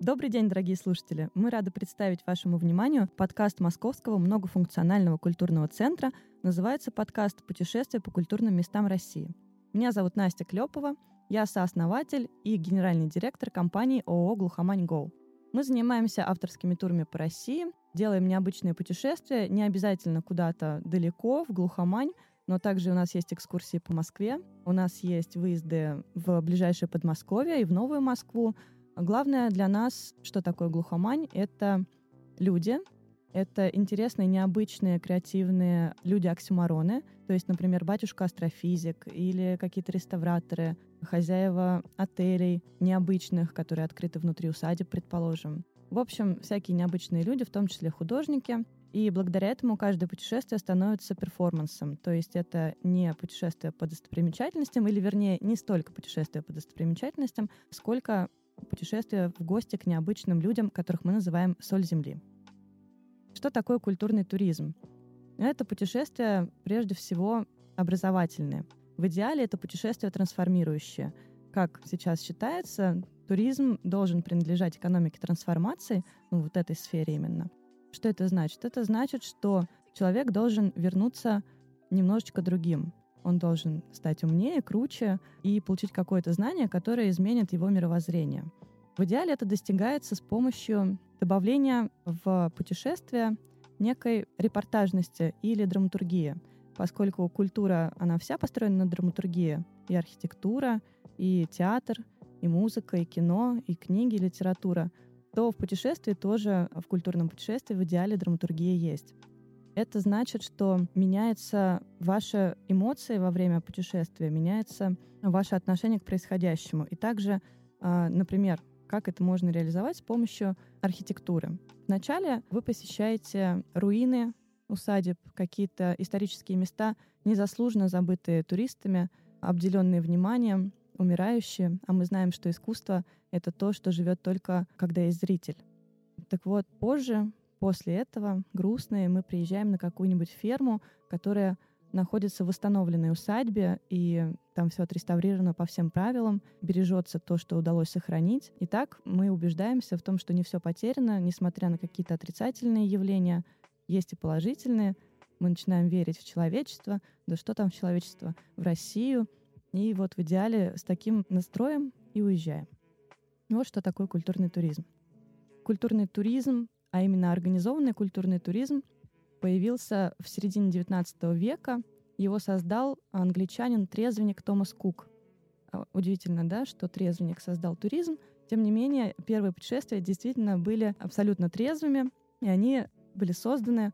Добрый день, дорогие слушатели! Мы рады представить вашему вниманию подкаст Московского многофункционального культурного центра. Называется подкаст «Путешествие по культурным местам России». Меня зовут Настя Клепова, я сооснователь и генеральный директор компании ООО «Глухомань Го». Мы занимаемся авторскими турами по России, делаем необычные путешествия, не обязательно куда-то далеко, в глухомань, но также у нас есть экскурсии по Москве, у нас есть выезды в ближайшее Подмосковье и в Новую Москву, Главное для нас, что такое глухомань, это люди, это интересные, необычные, креативные люди-оксюмароны, то есть, например, батюшка-астрофизик или какие-то реставраторы, хозяева отелей необычных, которые открыты внутри усадеб, предположим. В общем, всякие необычные люди, в том числе художники. И благодаря этому каждое путешествие становится перформансом. То есть это не путешествие по достопримечательностям, или вернее, не столько путешествие по достопримечательностям, сколько путешествие в гости к необычным людям, которых мы называем «соль земли». Что такое культурный туризм? Это путешествие, прежде всего, образовательное. В идеале это путешествие трансформирующее. Как сейчас считается, туризм должен принадлежать экономике трансформации, ну, вот этой сфере именно. Что это значит? Это значит, что человек должен вернуться немножечко другим, он должен стать умнее, круче и получить какое-то знание, которое изменит его мировоззрение. В идеале это достигается с помощью добавления в путешествие некой репортажности или драматургии, поскольку культура, она вся построена на драматургии, и архитектура, и театр, и музыка, и кино, и книги, и литература, то в путешествии тоже, в культурном путешествии в идеале драматургия есть. Это значит, что меняются ваши эмоции во время путешествия, меняется ваше отношение к происходящему. И также, а, например, как это можно реализовать с помощью архитектуры. Вначале вы посещаете руины усадеб, какие-то исторические места, незаслуженно забытые туристами, обделенные вниманием, умирающие. А мы знаем, что искусство — это то, что живет только, когда есть зритель. Так вот, позже После этого, грустные, мы приезжаем на какую-нибудь ферму, которая находится в восстановленной усадьбе, и там все отреставрировано по всем правилам, бережется то, что удалось сохранить. И так мы убеждаемся в том, что не все потеряно, несмотря на какие-то отрицательные явления, есть и положительные. Мы начинаем верить в человечество, да что там в человечество, в Россию. И вот в идеале с таким настроем и уезжаем. Вот что такое культурный туризм. Культурный туризм а именно организованный культурный туризм, появился в середине XIX века. Его создал англичанин-трезвенник Томас Кук. А, удивительно, да, что трезвенник создал туризм. Тем не менее, первые путешествия действительно были абсолютно трезвыми, и они были созданы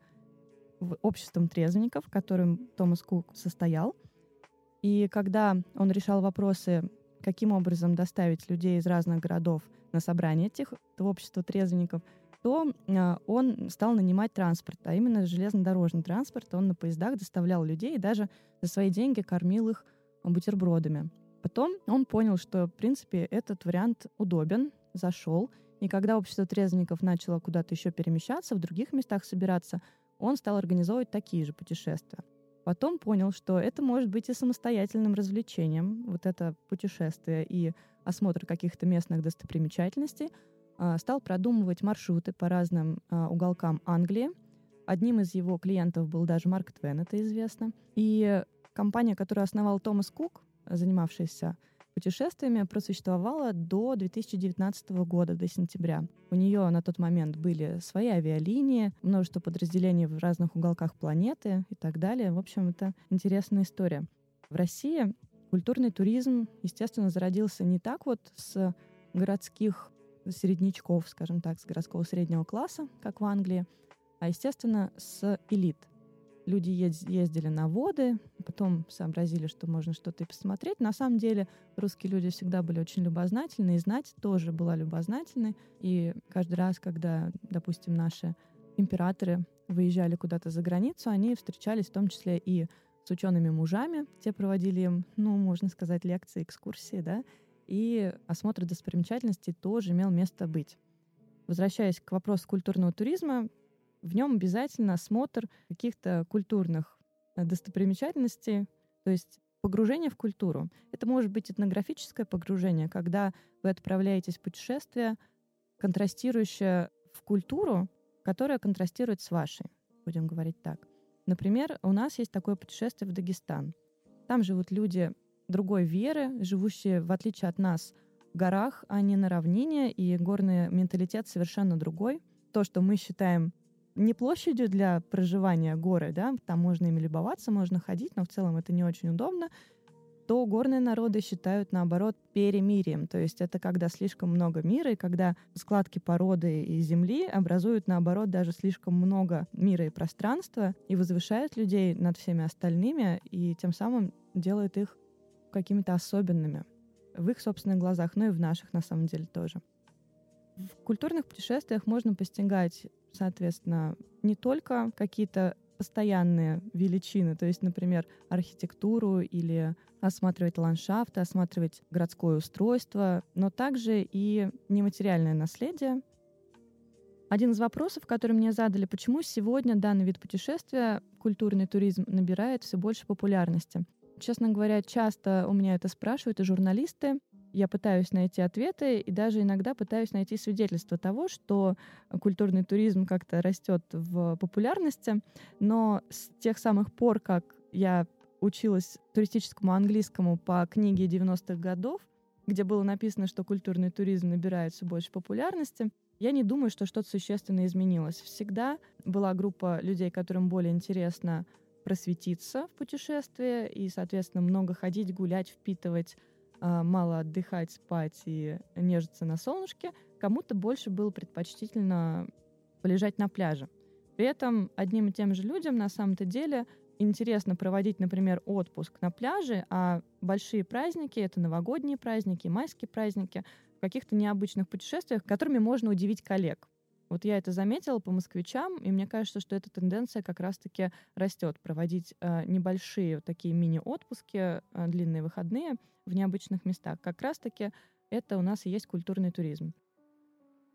обществом трезвенников, которым Томас Кук состоял. И когда он решал вопросы, каким образом доставить людей из разных городов на собрание этих, в общество трезвенников — то а, он стал нанимать транспорт, а именно железнодорожный транспорт. Он на поездах доставлял людей и даже за свои деньги кормил их бутербродами. Потом он понял, что, в принципе, этот вариант удобен, зашел. И когда общество трезвенников начало куда-то еще перемещаться, в других местах собираться, он стал организовывать такие же путешествия. Потом понял, что это может быть и самостоятельным развлечением, вот это путешествие и осмотр каких-то местных достопримечательностей, стал продумывать маршруты по разным а, уголкам Англии. Одним из его клиентов был даже Марк Твен, это известно. И компания, которую основал Томас Кук, занимавшаяся путешествиями, просуществовала до 2019 года, до сентября. У нее на тот момент были свои авиалинии, множество подразделений в разных уголках планеты и так далее. В общем, это интересная история. В России культурный туризм, естественно, зародился не так вот с городских середнячков, скажем так, с городского среднего класса, как в Англии, а, естественно, с элит. Люди ездили на воды, потом сообразили, что можно что-то и посмотреть. На самом деле русские люди всегда были очень любознательны, и знать тоже была любознательной. И каждый раз, когда, допустим, наши императоры выезжали куда-то за границу, они встречались в том числе и с учеными мужами. Те проводили им, ну, можно сказать, лекции, экскурсии, да, и осмотр достопримечательностей тоже имел место быть. Возвращаясь к вопросу культурного туризма, в нем обязательно осмотр каких-то культурных э, достопримечательностей, то есть погружение в культуру. Это может быть этнографическое погружение, когда вы отправляетесь в путешествие контрастирующая в культуру, которая контрастирует с вашей, будем говорить так. Например, у нас есть такое путешествие в Дагестан. Там живут люди другой веры, живущие, в отличие от нас, в горах, а не на равнине, и горный менталитет совершенно другой. То, что мы считаем не площадью для проживания горы, да, там можно ими любоваться, можно ходить, но в целом это не очень удобно, то горные народы считают, наоборот, перемирием. То есть это когда слишком много мира, и когда складки породы и земли образуют, наоборот, даже слишком много мира и пространства, и возвышают людей над всеми остальными, и тем самым делают их какими-то особенными в их собственных глазах, ну и в наших, на самом деле, тоже. В культурных путешествиях можно постигать, соответственно, не только какие-то постоянные величины, то есть, например, архитектуру или осматривать ландшафты, осматривать городское устройство, но также и нематериальное наследие. Один из вопросов, который мне задали, почему сегодня данный вид путешествия, культурный туризм, набирает все больше популярности. Честно говоря, часто у меня это спрашивают и журналисты. Я пытаюсь найти ответы и даже иногда пытаюсь найти свидетельство того, что культурный туризм как-то растет в популярности. Но с тех самых пор, как я училась туристическому английскому по книге 90-х годов, где было написано, что культурный туризм набирает все больше популярности, я не думаю, что что-то существенно изменилось. Всегда была группа людей, которым более интересно просветиться в путешествии и, соответственно, много ходить, гулять, впитывать, а, мало отдыхать, спать и нежиться на солнышке. Кому-то больше было предпочтительно полежать на пляже. При этом одним и тем же людям на самом-то деле интересно проводить, например, отпуск на пляже, а большие праздники — это новогодние праздники, майские праздники, в каких-то необычных путешествиях, которыми можно удивить коллег. Вот я это заметила по москвичам, и мне кажется, что эта тенденция как раз-таки растет, проводить э, небольшие вот такие мини-отпуски, э, длинные выходные в необычных местах. Как раз-таки это у нас и есть культурный туризм.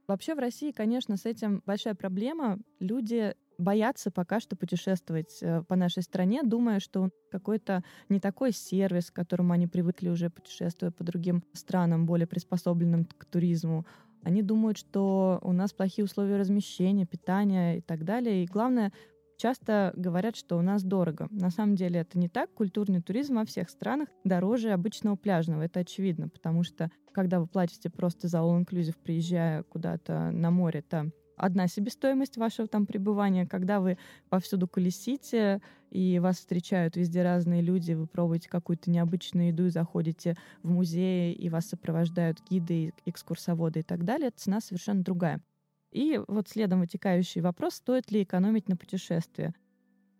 Вообще в России, конечно, с этим большая проблема. Люди боятся пока что путешествовать э, по нашей стране, думая, что какой-то не такой сервис, к которому они привыкли уже путешествуя по другим странам, более приспособленным к туризму. Они думают, что у нас плохие условия размещения, питания и так далее. И главное, часто говорят, что у нас дорого. На самом деле это не так. Культурный туризм во всех странах дороже обычного пляжного. Это очевидно, потому что когда вы платите просто за all-inclusive, приезжая куда-то на море, то одна себестоимость вашего там пребывания, когда вы повсюду колесите, и вас встречают везде разные люди, вы пробуете какую-то необычную еду и заходите в музей, и вас сопровождают гиды, экскурсоводы и так далее, цена совершенно другая. И вот следом вытекающий вопрос, стоит ли экономить на путешествия.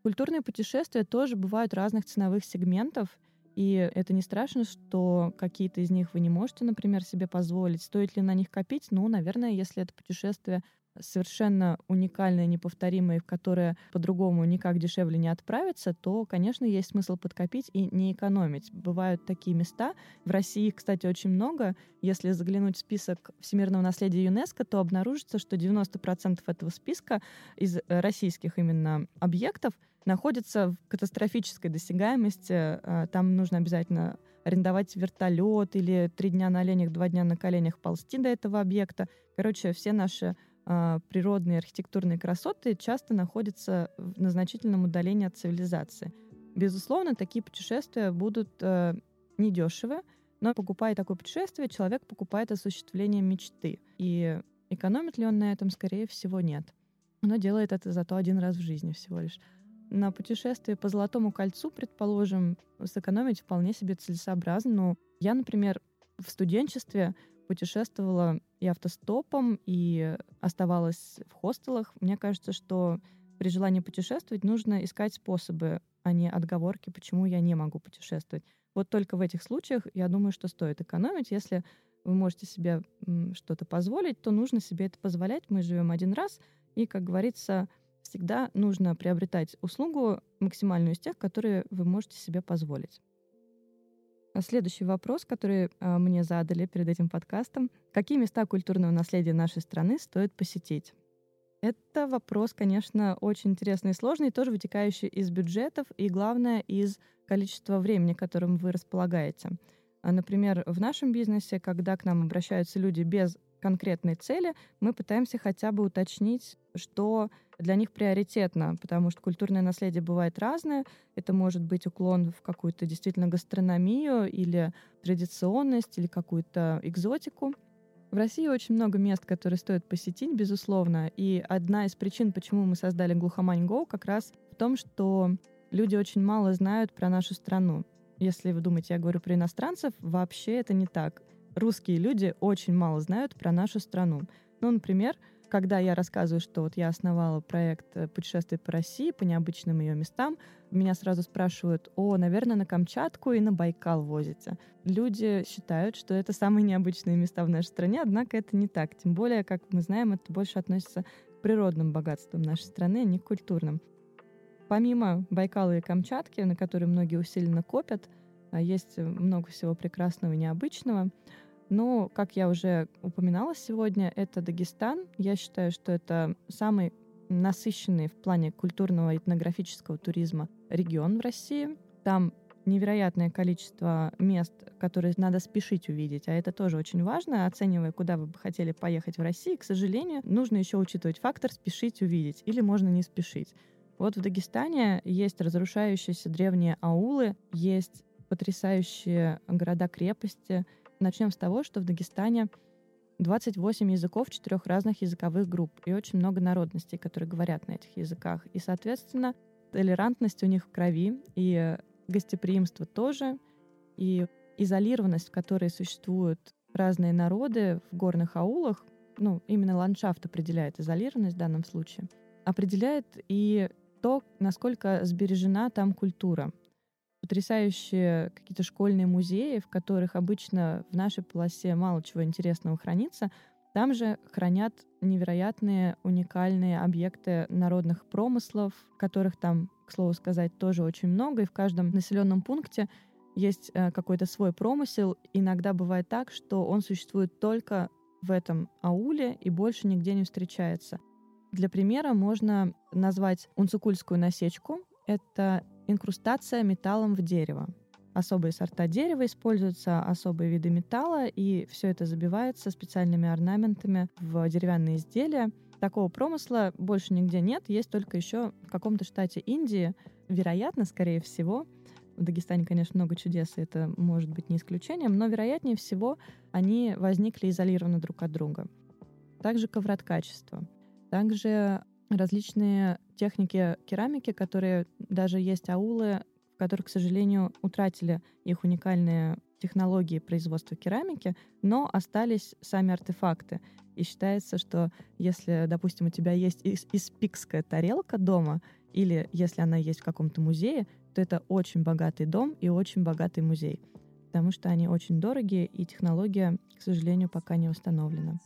Культурные путешествия тоже бывают разных ценовых сегментов, и это не страшно, что какие-то из них вы не можете, например, себе позволить. Стоит ли на них копить? Ну, наверное, если это путешествие совершенно уникальное, неповторимое, в которое по-другому никак дешевле не отправиться, то, конечно, есть смысл подкопить и не экономить. Бывают такие места. В России кстати, очень много. Если заглянуть в список всемирного наследия ЮНЕСКо, то обнаружится, что 90% этого списка из российских именно объектов находятся в катастрофической досягаемости. А, там нужно обязательно арендовать вертолет или три дня на оленях, два дня на коленях ползти до этого объекта. Короче, все наши природные архитектурные красоты часто находятся на значительном удалении от цивилизации. Безусловно, такие путешествия будут э, недешевы, но покупая такое путешествие, человек покупает осуществление мечты. И экономит ли он на этом, скорее всего, нет. Но делает это зато один раз в жизни всего лишь. На путешествие по Золотому кольцу, предположим, сэкономить вполне себе целесообразно. Но я, например, в студенчестве путешествовала и автостопом, и оставалась в хостелах. Мне кажется, что при желании путешествовать нужно искать способы, а не отговорки, почему я не могу путешествовать. Вот только в этих случаях я думаю, что стоит экономить. Если вы можете себе что-то позволить, то нужно себе это позволять. Мы живем один раз, и, как говорится, всегда нужно приобретать услугу максимальную из тех, которые вы можете себе позволить. А следующий вопрос, который э, мне задали перед этим подкастом. Какие места культурного наследия нашей страны стоит посетить? Это вопрос, конечно, очень интересный и сложный, тоже вытекающий из бюджетов и, главное, из количества времени, которым вы располагаете. А, например, в нашем бизнесе, когда к нам обращаются люди без конкретной цели, мы пытаемся хотя бы уточнить, что для них приоритетно, потому что культурное наследие бывает разное. Это может быть уклон в какую-то действительно гастрономию или традиционность, или какую-то экзотику. В России очень много мест, которые стоит посетить, безусловно. И одна из причин, почему мы создали Глухомань Go, как раз в том, что люди очень мало знают про нашу страну. Если вы думаете, я говорю про иностранцев, вообще это не так. Русские люди очень мало знают про нашу страну. Ну, например, когда я рассказываю, что вот я основала проект э, путешествий по России, по необычным ее местам, меня сразу спрашивают, о, наверное, на Камчатку и на Байкал возите. Люди считают, что это самые необычные места в нашей стране, однако это не так. Тем более, как мы знаем, это больше относится к природным богатствам нашей страны, а не к культурным. Помимо Байкала и Камчатки, на которые многие усиленно копят, есть много всего прекрасного и необычного. Но, как я уже упоминала сегодня, это Дагестан. Я считаю, что это самый насыщенный в плане культурного и этнографического туризма регион в России. Там невероятное количество мест, которые надо спешить увидеть, а это тоже очень важно, оценивая, куда вы бы хотели поехать в России, к сожалению, нужно еще учитывать фактор спешить увидеть, или можно не спешить. Вот в Дагестане есть разрушающиеся древние аулы, есть потрясающие города-крепости, Начнем с того, что в Дагестане 28 языков четырех разных языковых групп и очень много народностей, которые говорят на этих языках. И, соответственно, толерантность у них в крови, и гостеприимство тоже, и изолированность, в которой существуют разные народы в горных аулах, ну, именно ландшафт определяет изолированность в данном случае, определяет и то, насколько сбережена там культура потрясающие какие-то школьные музеи, в которых обычно в нашей полосе мало чего интересного хранится. Там же хранят невероятные уникальные объекты народных промыслов, которых там, к слову сказать, тоже очень много, и в каждом населенном пункте есть э, какой-то свой промысел. Иногда бывает так, что он существует только в этом ауле и больше нигде не встречается. Для примера можно назвать унцукульскую насечку. Это инкрустация металлом в дерево. Особые сорта дерева используются, особые виды металла, и все это забивается специальными орнаментами в деревянные изделия. Такого промысла больше нигде нет, есть только еще в каком-то штате Индии. Вероятно, скорее всего, в Дагестане, конечно, много чудес, и это может быть не исключением, но вероятнее всего они возникли изолированно друг от друга. Также ковроткачество. Также различные техники керамики, которые даже есть аулы, в которых, к сожалению, утратили их уникальные технологии производства керамики, но остались сами артефакты. И считается, что если, допустим, у тебя есть испикская тарелка дома, или если она есть в каком-то музее, то это очень богатый дом и очень богатый музей, потому что они очень дорогие, и технология, к сожалению, пока не установлена.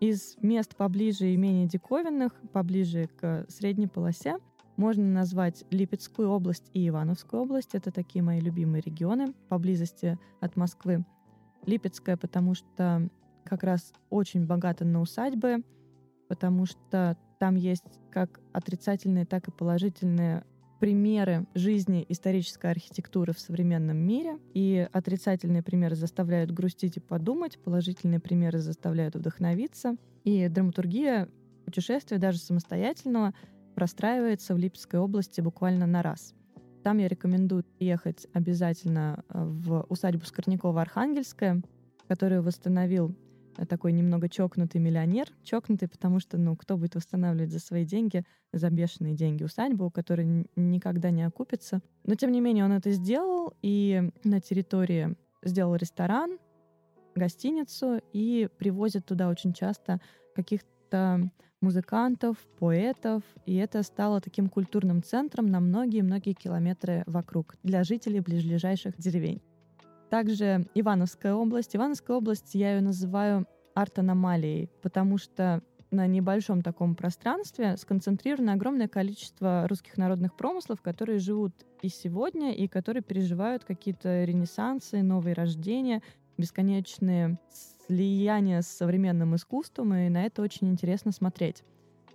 Из мест поближе и менее диковинных, поближе к средней полосе, можно назвать Липецкую область и Ивановскую область. Это такие мои любимые регионы поблизости от Москвы. Липецкая, потому что как раз очень богата на усадьбы, потому что там есть как отрицательные, так и положительные примеры жизни исторической архитектуры в современном мире. И отрицательные примеры заставляют грустить и подумать, положительные примеры заставляют вдохновиться. И драматургия путешествия, даже самостоятельного, простраивается в Липецкой области буквально на раз. Там я рекомендую ехать обязательно э, в усадьбу Скорнякова-Архангельская, которую восстановил такой немного чокнутый миллионер. Чокнутый, потому что, ну, кто будет восстанавливать за свои деньги, за бешеные деньги усадьбу, которая никогда не окупится. Но, тем не менее, он это сделал, и на территории сделал ресторан, гостиницу, и привозит туда очень часто каких-то музыкантов, поэтов, и это стало таким культурным центром на многие-многие километры вокруг для жителей ближайших деревень. Также Ивановская область. Ивановская область, я ее называю арт-аномалией, потому что на небольшом таком пространстве сконцентрировано огромное количество русских народных промыслов, которые живут и сегодня, и которые переживают какие-то ренессансы, новые рождения, бесконечные слияния с современным искусством, и на это очень интересно смотреть.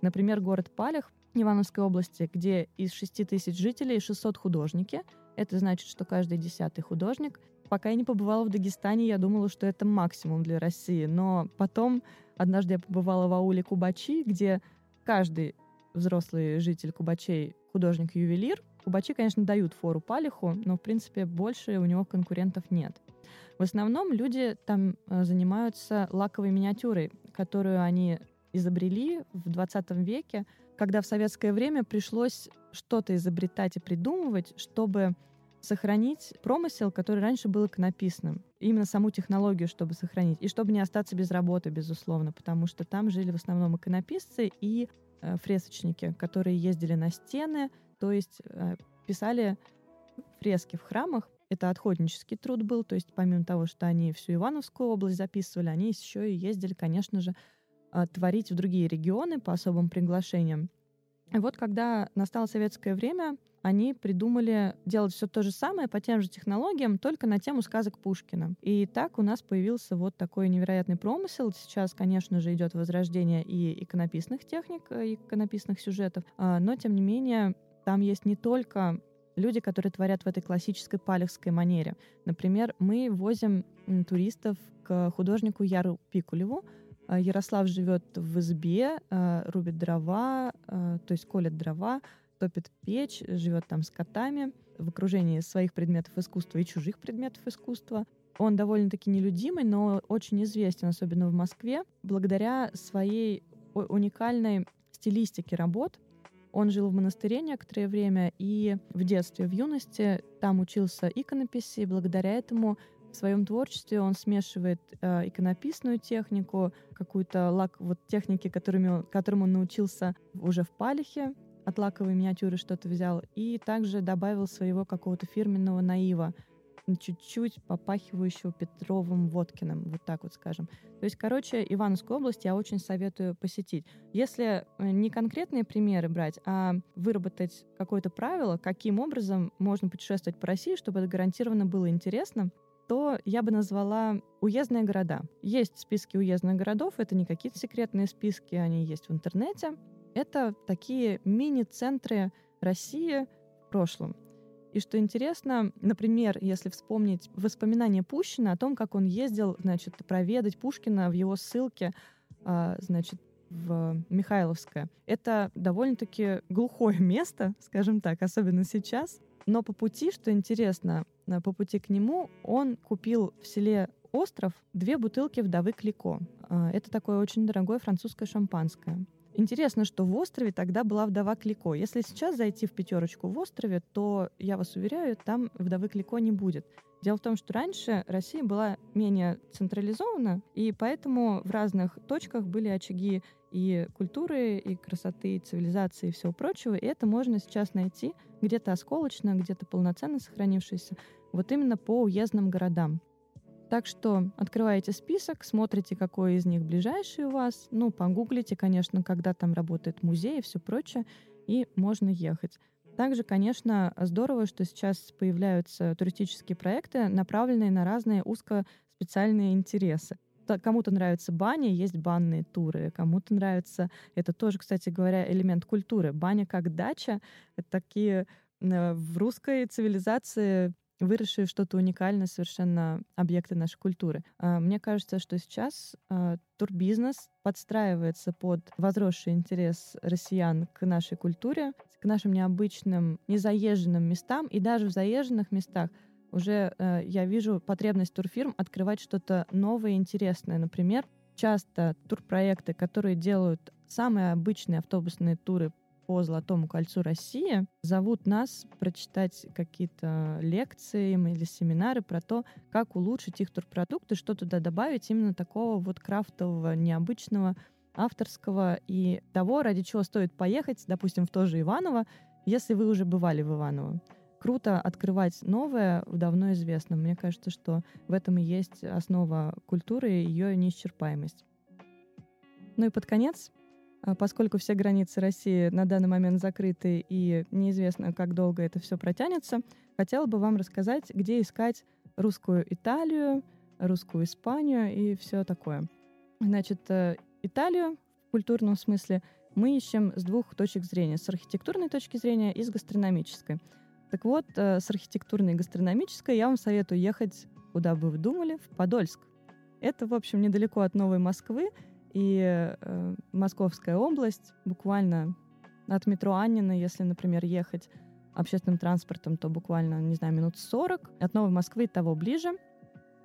Например, город Палях Ивановской области, где из 6 тысяч жителей 600 художники. Это значит, что каждый десятый художник пока я не побывала в Дагестане, я думала, что это максимум для России. Но потом однажды я побывала в ауле Кубачи, где каждый взрослый житель Кубачей художник-ювелир. Кубачи, конечно, дают фору Палиху, но, в принципе, больше у него конкурентов нет. В основном люди там э, занимаются лаковой миниатюрой, которую они изобрели в 20 веке, когда в советское время пришлось что-то изобретать и придумывать, чтобы сохранить промысел, который раньше был иконописным. Именно саму технологию, чтобы сохранить. И чтобы не остаться без работы, безусловно, потому что там жили в основном иконописцы и э, фресочники, которые ездили на стены, то есть э, писали фрески в храмах. Это отходнический труд был, то есть помимо того, что они всю Ивановскую область записывали, они еще и ездили, конечно же, э, творить в другие регионы по особым приглашениям. Вот когда настало советское время, они придумали делать все то же самое по тем же технологиям, только на тему сказок Пушкина. И так у нас появился вот такой невероятный промысел. Сейчас, конечно же, идет возрождение и иконописных техник, и э, иконописных сюжетов, а, но, тем не менее, там есть не только люди, которые творят в этой классической палехской манере. Например, мы возим туристов к художнику Яру Пикулеву, Ярослав живет в избе, а, рубит дрова, то есть колет дрова, топит печь, живет там с котами, в окружении своих предметов искусства и чужих предметов искусства. Он довольно-таки нелюдимый, но очень известен, особенно в Москве, благодаря своей уникальной стилистике работ. Он жил в монастыре некоторое время и в детстве, в юности там учился иконописи, и благодаря этому в своем творчестве он смешивает э, иконописную технику, какую-то лак, вот техники, которыми, которым он научился уже в Палихе, от лаковой миниатюры что-то взял, и также добавил своего какого-то фирменного наива, чуть-чуть попахивающего Петровым Водкиным, вот так вот скажем. То есть, короче, Ивановскую область я очень советую посетить. Если э, не конкретные примеры брать, а выработать какое-то правило, каким образом можно путешествовать по России, чтобы это гарантированно было интересно, то я бы назвала уездные города. Есть списки уездных городов, это не какие-то секретные списки, они есть в интернете. Это такие мини-центры России в прошлом. И что интересно, например, если вспомнить воспоминания Пущина о том, как он ездил, значит, проведать Пушкина в его ссылке, а, значит, в Михайловское. Это довольно-таки глухое место, скажем так, особенно сейчас. Но по пути, что интересно, по пути к нему он купил в селе Остров две бутылки вдовы Клико. А, это такое очень дорогое французское шампанское. Интересно, что в острове тогда была вдова Клико. Если сейчас зайти в пятерочку в острове, то, я вас уверяю, там вдовы Клико не будет. Дело в том, что раньше Россия была менее централизована, и поэтому в разных точках были очаги и культуры, и красоты, и цивилизации, и всего прочего. И это можно сейчас найти где-то осколочно, где-то полноценно сохранившееся, вот именно по уездным городам. Так что открываете список, смотрите, какой из них ближайший у вас, ну, погуглите, конечно, когда там работает музей и все прочее, и можно ехать. Также, конечно, здорово, что сейчас появляются туристические проекты, направленные на разные узкоспециальные интересы. Кому-то нравятся бани, есть банные туры. Кому-то нравится, это тоже, кстати говоря, элемент культуры. Баня как дача — это такие э, в русской цивилизации выросшие что-то уникальное совершенно объекты нашей культуры. А, мне кажется, что сейчас а, турбизнес подстраивается под возросший интерес россиян к нашей культуре, к нашим необычным, незаезженным местам, и даже в заезженных местах уже э, я вижу потребность турфирм открывать что-то новое и интересное. Например, часто турпроекты, которые делают самые обычные автобусные туры по Золотому кольцу России зовут нас прочитать какие-то лекции или семинары про то, как улучшить их турпродукты, что туда добавить именно такого вот крафтового, необычного, авторского и того, ради чего стоит поехать, допустим, в то же Иваново, если вы уже бывали в Иваново. Круто открывать новое в давно известном. Мне кажется, что в этом и есть основа культуры и ее неисчерпаемость. Ну и под конец поскольку все границы России на данный момент закрыты и неизвестно, как долго это все протянется, хотела бы вам рассказать, где искать русскую Италию, русскую Испанию и все такое. Значит, э, Италию в культурном смысле мы ищем с двух точек зрения. С архитектурной точки зрения и с гастрономической. Так вот, э, с архитектурной и гастрономической я вам советую ехать Куда бы вы думали? В Подольск. Это, в общем, недалеко от Новой Москвы, и э, Московская область, буквально от метро Аннина, если, например, ехать общественным транспортом, то буквально, не знаю, минут 40. От Новой Москвы того ближе.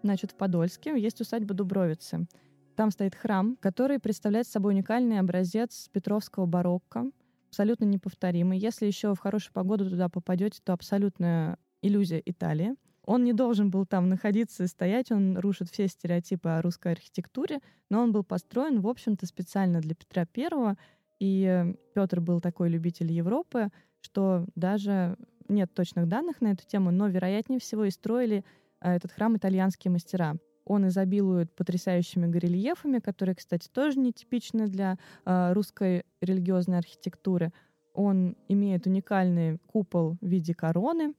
Значит, в Подольске есть усадьба Дубровицы. Там стоит храм, который представляет собой уникальный образец петровского барокко, абсолютно неповторимый. Если еще в хорошую погоду туда попадете, то абсолютная иллюзия Италии. Он не должен был там находиться и стоять, он рушит все стереотипы о русской архитектуре, но он был построен, в общем-то, специально для Петра Первого, и Петр был такой любитель Европы, что даже нет точных данных на эту тему, но, вероятнее всего, и строили а, этот храм итальянские мастера. Он изобилует потрясающими горельефами, которые, кстати, тоже нетипичны для э, русской религиозной архитектуры. Он имеет уникальный купол в виде короны.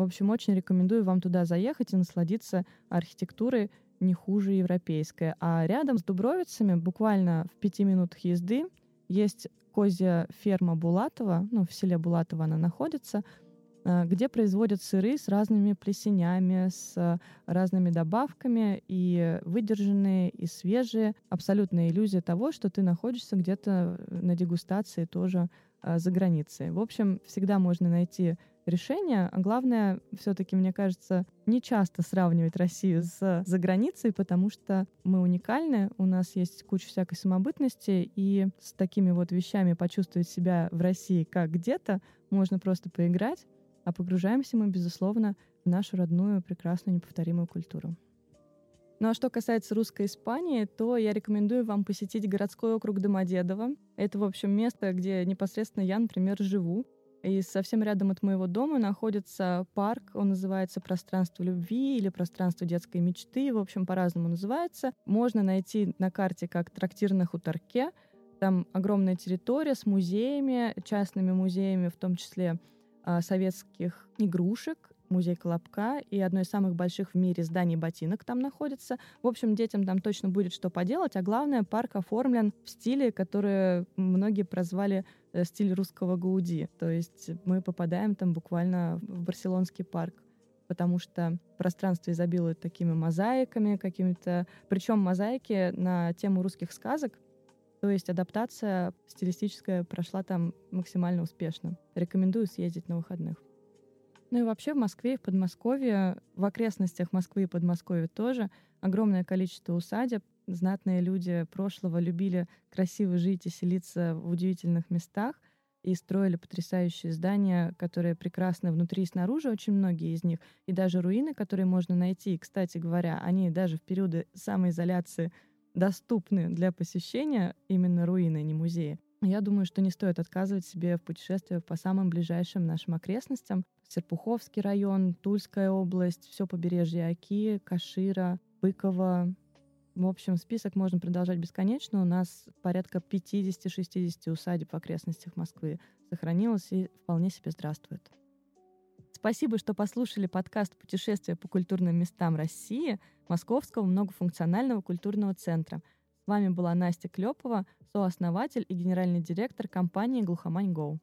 В общем, очень рекомендую вам туда заехать и насладиться архитектурой не хуже европейской. А рядом с Дубровицами, буквально в пяти минутах езды, есть козья ферма Булатова, ну, в селе Булатова она находится, э, где производят сыры с разными плесенями, с разными добавками, и выдержанные, и свежие. Абсолютная иллюзия того, что ты находишься где-то на дегустации тоже э, за границей. В общем, всегда можно найти решение. А главное, все-таки, мне кажется, не часто сравнивать Россию с заграницей, потому что мы уникальны, у нас есть куча всякой самобытности, и с такими вот вещами почувствовать себя в России как где-то можно просто поиграть, а погружаемся мы, безусловно, в нашу родную, прекрасную, неповторимую культуру. Ну а что касается русской Испании, то я рекомендую вам посетить городской округ Домодедово. Это, в общем, место, где непосредственно я, например, живу. И совсем рядом от моего дома находится парк, он называется «Пространство любви» или «Пространство детской мечты», в общем, по-разному называется. Можно найти на карте как трактир на хуторке. Там огромная территория с музеями, частными музеями, в том числе а, советских игрушек, музей Колобка и одно из самых больших в мире зданий ботинок там находится. В общем, детям там точно будет что поделать, а главное, парк оформлен в стиле, который многие прозвали э, стиль русского Гауди. То есть мы попадаем там буквально в барселонский парк потому что пространство изобилует такими мозаиками какими-то, причем мозаики на тему русских сказок, то есть адаптация стилистическая прошла там максимально успешно. Рекомендую съездить на выходных. Ну и вообще в Москве и в Подмосковье, в окрестностях Москвы и Подмосковья тоже огромное количество усадеб. Знатные люди прошлого любили красиво жить и селиться в удивительных местах и строили потрясающие здания, которые прекрасны внутри и снаружи, очень многие из них, и даже руины, которые можно найти. кстати говоря, они даже в периоды самоизоляции доступны для посещения, именно руины, а не музеи. Я думаю, что не стоит отказывать себе в путешествиях по самым ближайшим нашим окрестностям. Серпуховский район, Тульская область, все побережье Оки, Кашира, Быково. В общем, список можно продолжать бесконечно. У нас порядка 50-60 усадеб в окрестностях Москвы сохранилось и вполне себе здравствует. Спасибо, что послушали подкаст «Путешествия по культурным местам России» Московского многофункционального культурного центра. Вами была Настя Клепова, сооснователь и генеральный директор компании «Глухомань Гоу».